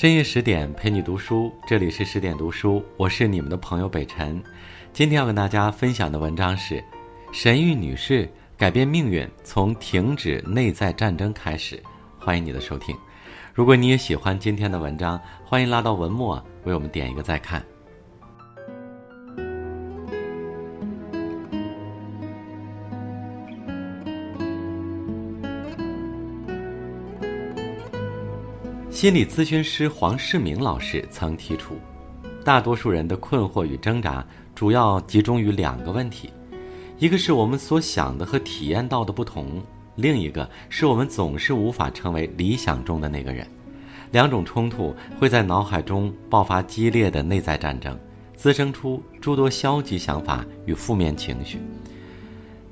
深夜十点陪你读书，这里是十点读书，我是你们的朋友北辰。今天要跟大家分享的文章是《神谕女士改变命运从停止内在战争开始》，欢迎你的收听。如果你也喜欢今天的文章，欢迎拉到文末为我们点一个再看。心理咨询师黄世明老师曾提出，大多数人的困惑与挣扎主要集中于两个问题：一个是我们所想的和体验到的不同，另一个是我们总是无法成为理想中的那个人。两种冲突会在脑海中爆发激烈的内在战争，滋生出诸多消极想法与负面情绪。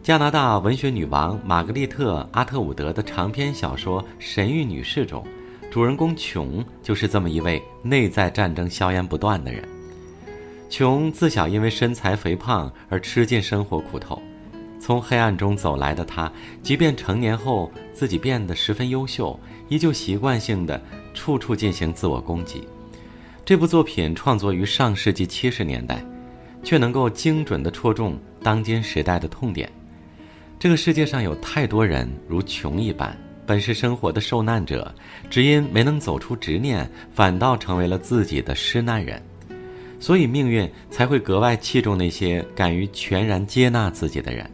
加拿大文学女王玛格丽特·阿特伍德的长篇小说《神谕女士》中。主人公琼就是这么一位内在战争硝烟不断的人。琼自小因为身材肥胖而吃尽生活苦头，从黑暗中走来的她，即便成年后自己变得十分优秀，依旧习惯性的处处进行自我攻击。这部作品创作于上世纪七十年代，却能够精准地戳中当今时代的痛点。这个世界上有太多人如琼一般。本是生活的受难者，只因没能走出执念，反倒成为了自己的施难人，所以命运才会格外器重那些敢于全然接纳自己的人。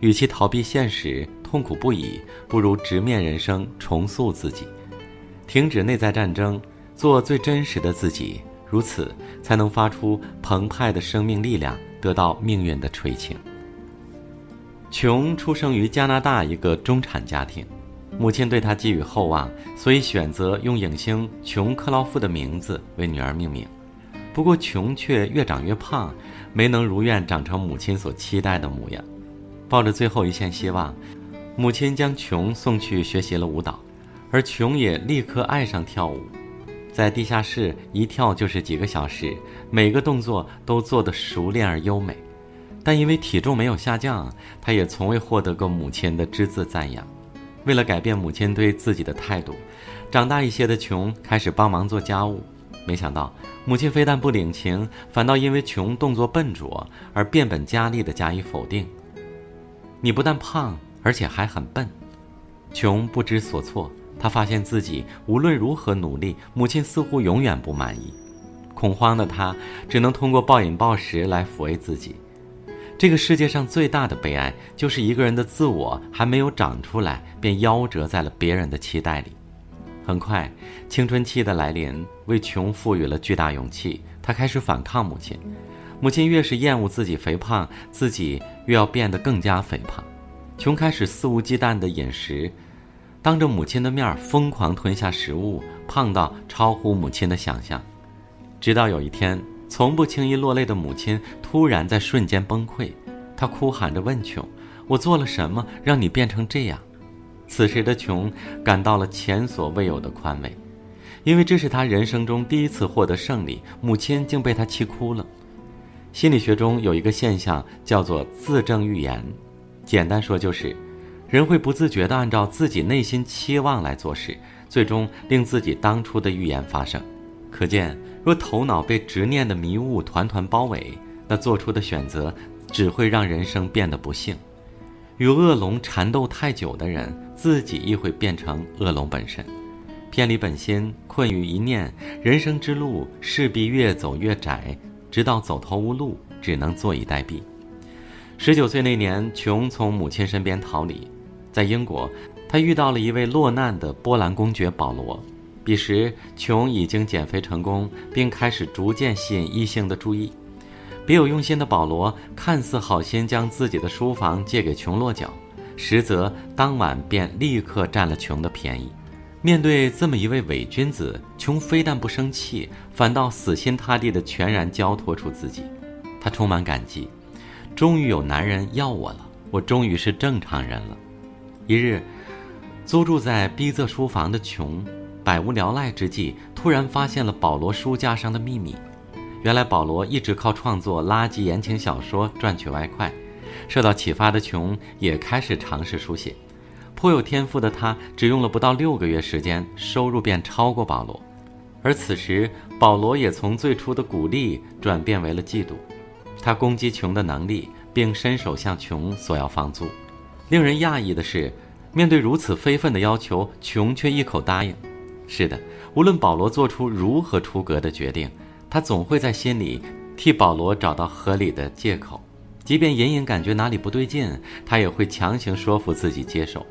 与其逃避现实，痛苦不已，不如直面人生，重塑自己，停止内在战争，做最真实的自己，如此才能发出澎湃的生命力量，得到命运的垂青。琼出生于加拿大一个中产家庭。母亲对她寄予厚望，所以选择用影星琼克劳夫的名字为女儿命名。不过，琼却越长越胖，没能如愿长成母亲所期待的模样。抱着最后一线希望，母亲将琼送去学习了舞蹈，而琼也立刻爱上跳舞，在地下室一跳就是几个小时，每个动作都做得熟练而优美。但因为体重没有下降，她也从未获得过母亲的只字赞扬。为了改变母亲对自己的态度，长大一些的琼开始帮忙做家务。没想到母亲非但不领情，反倒因为琼动作笨拙而变本加厉地加以否定。你不但胖，而且还很笨。琼不知所措，她发现自己无论如何努力，母亲似乎永远不满意。恐慌的她只能通过暴饮暴食来抚慰自己。这个世界上最大的悲哀，就是一个人的自我还没有长出来，便夭折在了别人的期待里。很快，青春期的来临为琼赋予了巨大勇气，她开始反抗母亲。母亲越是厌恶自己肥胖，自己越要变得更加肥胖。琼开始肆无忌惮的饮食，当着母亲的面疯狂吞下食物，胖到超乎母亲的想象。直到有一天。从不轻易落泪的母亲突然在瞬间崩溃，她哭喊着问琼：“我做了什么让你变成这样？”此时的琼感到了前所未有的宽慰，因为这是他人生中第一次获得胜利。母亲竟被他气哭了。心理学中有一个现象叫做自证预言，简单说就是，人会不自觉地按照自己内心期望来做事，最终令自己当初的预言发生。可见。若头脑被执念的迷雾团团包围，那做出的选择只会让人生变得不幸。与恶龙缠斗太久的人，自己亦会变成恶龙本身。偏离本心，困于一念，人生之路势必越走越窄，直到走投无路，只能坐以待毙。十九岁那年，琼从母亲身边逃离，在英国，他遇到了一位落难的波兰公爵保罗。彼时，琼已经减肥成功，并开始逐渐吸引异性的注意。别有用心的保罗看似好心将自己的书房借给琼落脚，实则当晚便立刻占了琼的便宜。面对这么一位伪君子，琼非但不生气，反倒死心塌地地全然交托出自己。他充满感激，终于有男人要我了，我终于是正常人了。一日，租住在逼仄书房的琼。百无聊赖之际，突然发现了保罗书架上的秘密。原来保罗一直靠创作垃圾言情小说赚取外快。受到启发的琼也开始尝试书写。颇有天赋的他，只用了不到六个月时间，收入便超过保罗。而此时，保罗也从最初的鼓励转变为了嫉妒。他攻击琼的能力，并伸手向琼索要房租。令人讶异的是，面对如此非分的要求，琼却一口答应。是的，无论保罗做出如何出格的决定，他总会在心里替保罗找到合理的借口。即便隐隐感觉哪里不对劲，他也会强行说服自己接受。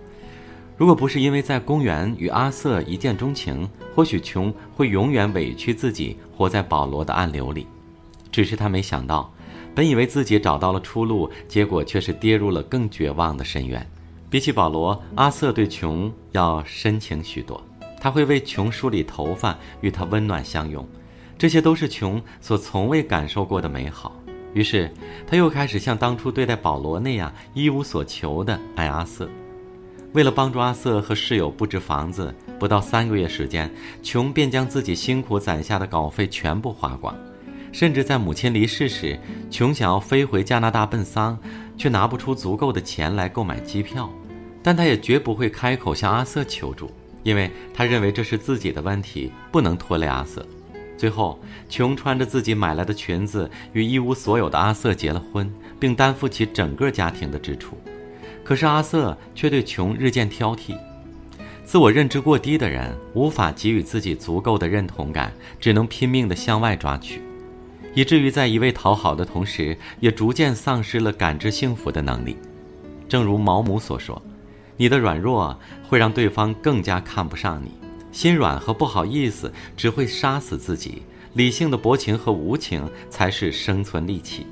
如果不是因为在公园与阿瑟一见钟情，或许琼会永远委屈自己，活在保罗的暗流里。只是他没想到，本以为自己找到了出路，结果却是跌入了更绝望的深渊。比起保罗，阿瑟对琼要深情许多。他会为琼梳理头发，与她温暖相拥，这些都是琼所从未感受过的美好。于是，他又开始像当初对待保罗那样一无所求的爱阿瑟。为了帮助阿瑟和室友布置房子，不到三个月时间，琼便将自己辛苦攒下的稿费全部花光。甚至在母亲离世时，琼想要飞回加拿大奔丧，却拿不出足够的钱来购买机票。但他也绝不会开口向阿瑟求助，因为他认为这是自己的问题，不能拖累阿瑟。最后，琼穿着自己买来的裙子，与一无所有的阿瑟结了婚，并担负起整个家庭的支出。可是阿瑟却对琼日渐挑剔，自我认知过低的人无法给予自己足够的认同感，只能拼命地向外抓取，以至于在一味讨好的同时，也逐渐丧失了感知幸福的能力。正如毛姆所说：“你的软弱会让对方更加看不上你，心软和不好意思只会杀死自己，理性的薄情和无情才是生存利器。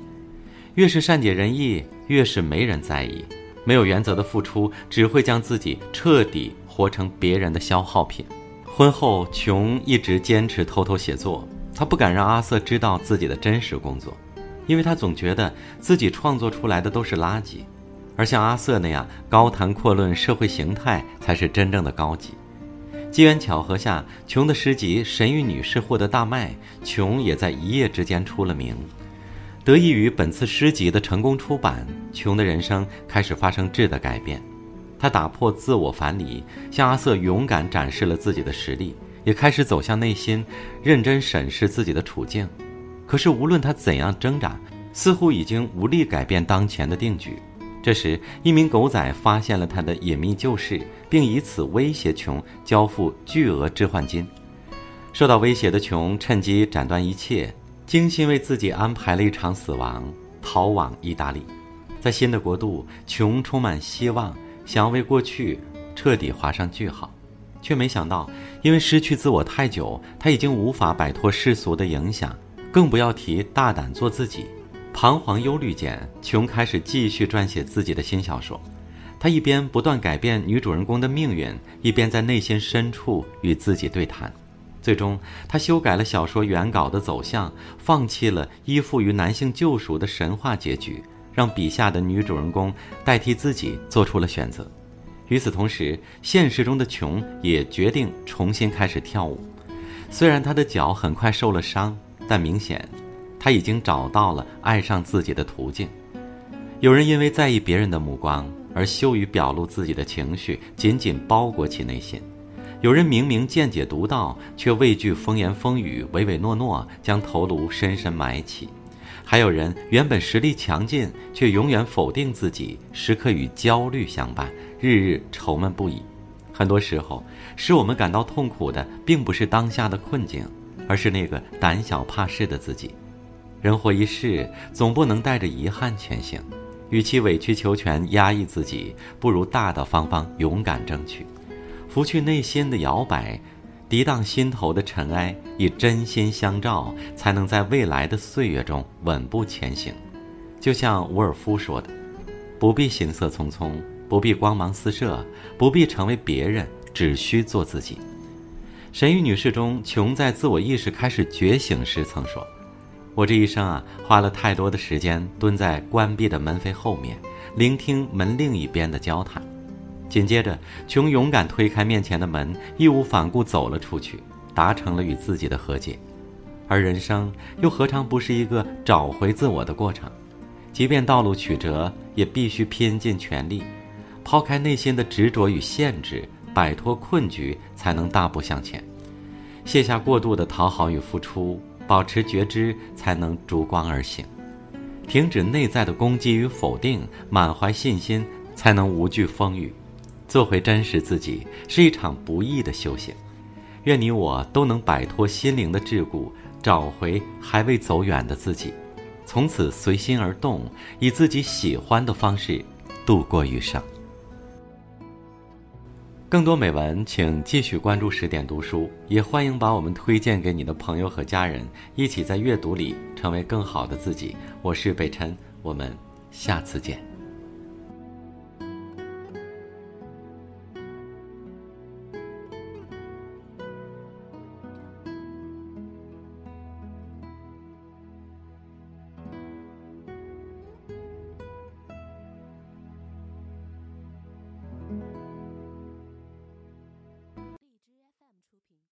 越是善解人意，越是没人在意。”没有原则的付出，只会将自己彻底活成别人的消耗品。婚后，琼一直坚持偷偷写作，她不敢让阿瑟知道自己的真实工作，因为她总觉得自己创作出来的都是垃圾，而像阿瑟那样高谈阔论社会形态才是真正的高级。机缘巧合下，琼的诗集《神谕女士》获得大卖，琼也在一夜之间出了名。得益于本次诗集的成功出版，琼的人生开始发生质的改变。他打破自我樊篱，向阿瑟勇敢展示了自己的实力，也开始走向内心，认真审视自己的处境。可是无论他怎样挣扎，似乎已经无力改变当前的定局。这时，一名狗仔发现了他的隐秘旧事，并以此威胁琼交付巨额置换金。受到威胁的琼趁机斩断一切。精心为自己安排了一场死亡，逃往意大利，在新的国度，琼充满希望，想要为过去彻底画上句号，却没想到，因为失去自我太久，他已经无法摆脱世俗的影响，更不要提大胆做自己。彷徨忧虑间，琼开始继续撰写自己的新小说，他一边不断改变女主人公的命运，一边在内心深处与自己对谈。最终，他修改了小说原稿的走向，放弃了依附于男性救赎的神话结局，让笔下的女主人公代替自己做出了选择。与此同时，现实中的琼也决定重新开始跳舞。虽然他的脚很快受了伤，但明显，他已经找到了爱上自己的途径。有人因为在意别人的目光而羞于表露自己的情绪，紧紧包裹起内心。有人明明见解独到，却畏惧风言风语，唯唯诺诺，将头颅深深埋起；还有人原本实力强劲，却永远否定自己，时刻与焦虑相伴，日日愁闷不已。很多时候，使我们感到痛苦的，并不是当下的困境，而是那个胆小怕事的自己。人活一世，总不能带着遗憾前行。与其委曲求全、压抑自己，不如大大方方、勇敢争取。拂去内心的摇摆，涤荡心头的尘埃，以真心相照，才能在未来的岁月中稳步前行。就像伍尔夫说的：“不必行色匆匆，不必光芒四射，不必成为别人，只需做自己。”《神谕女士》中，琼在自我意识开始觉醒时曾说：“我这一生啊，花了太多的时间蹲在关闭的门扉后面，聆听门另一边的交谈。”紧接着，琼勇敢推开面前的门，义无反顾走了出去，达成了与自己的和解。而人生又何尝不是一个找回自我的过程？即便道路曲折，也必须拼尽全力，抛开内心的执着与限制，摆脱困局，才能大步向前。卸下过度的讨好与付出，保持觉知，才能逐光而行。停止内在的攻击与否定，满怀信心，才能无惧风雨。做回真实自己，是一场不易的修行。愿你我都能摆脱心灵的桎梏，找回还未走远的自己，从此随心而动，以自己喜欢的方式度过余生。更多美文，请继续关注十点读书，也欢迎把我们推荐给你的朋友和家人，一起在阅读里成为更好的自己。我是北辰，我们下次见。